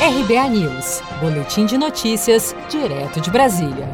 RBA News, Boletim de Notícias, direto de Brasília.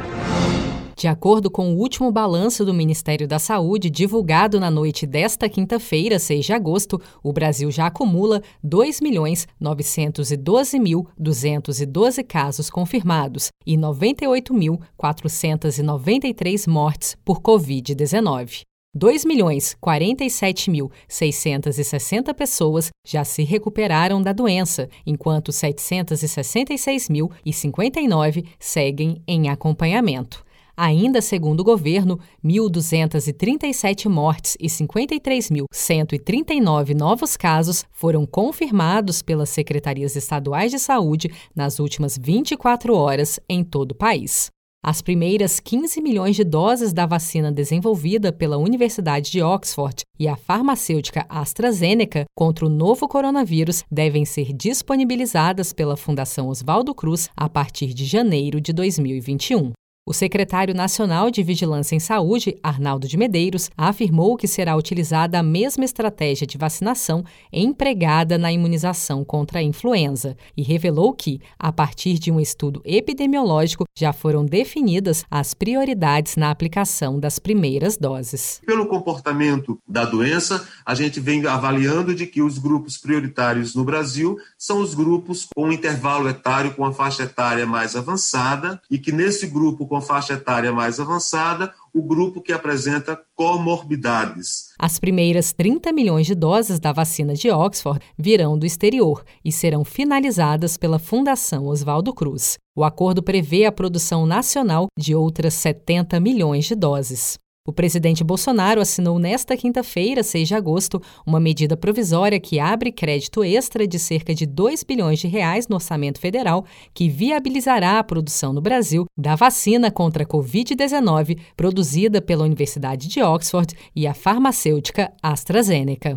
De acordo com o último balanço do Ministério da Saúde, divulgado na noite desta quinta-feira, 6 de agosto, o Brasil já acumula 2.912.212 casos confirmados e 98.493 mortes por Covid-19. 2.047.660 pessoas já se recuperaram da doença, enquanto 766.059 seguem em acompanhamento. Ainda segundo o governo, 1.237 mortes e 53.139 novos casos foram confirmados pelas secretarias estaduais de saúde nas últimas 24 horas em todo o país. As primeiras 15 milhões de doses da vacina desenvolvida pela Universidade de Oxford e a farmacêutica AstraZeneca contra o novo coronavírus devem ser disponibilizadas pela Fundação Oswaldo Cruz a partir de janeiro de 2021. O secretário nacional de Vigilância em Saúde, Arnaldo de Medeiros, afirmou que será utilizada a mesma estratégia de vacinação empregada na imunização contra a influenza e revelou que, a partir de um estudo epidemiológico, já foram definidas as prioridades na aplicação das primeiras doses. Pelo comportamento da doença, a gente vem avaliando de que os grupos prioritários no Brasil são os grupos com intervalo etário com a faixa etária mais avançada e que nesse grupo com faixa etária mais avançada, o grupo que apresenta comorbidades. As primeiras 30 milhões de doses da vacina de Oxford virão do exterior e serão finalizadas pela Fundação Oswaldo Cruz. O acordo prevê a produção nacional de outras 70 milhões de doses. O presidente Bolsonaro assinou nesta quinta-feira, 6 de agosto, uma medida provisória que abre crédito extra de cerca de 2 bilhões de reais no orçamento federal, que viabilizará a produção no Brasil da vacina contra a Covid-19 produzida pela Universidade de Oxford e a farmacêutica AstraZeneca.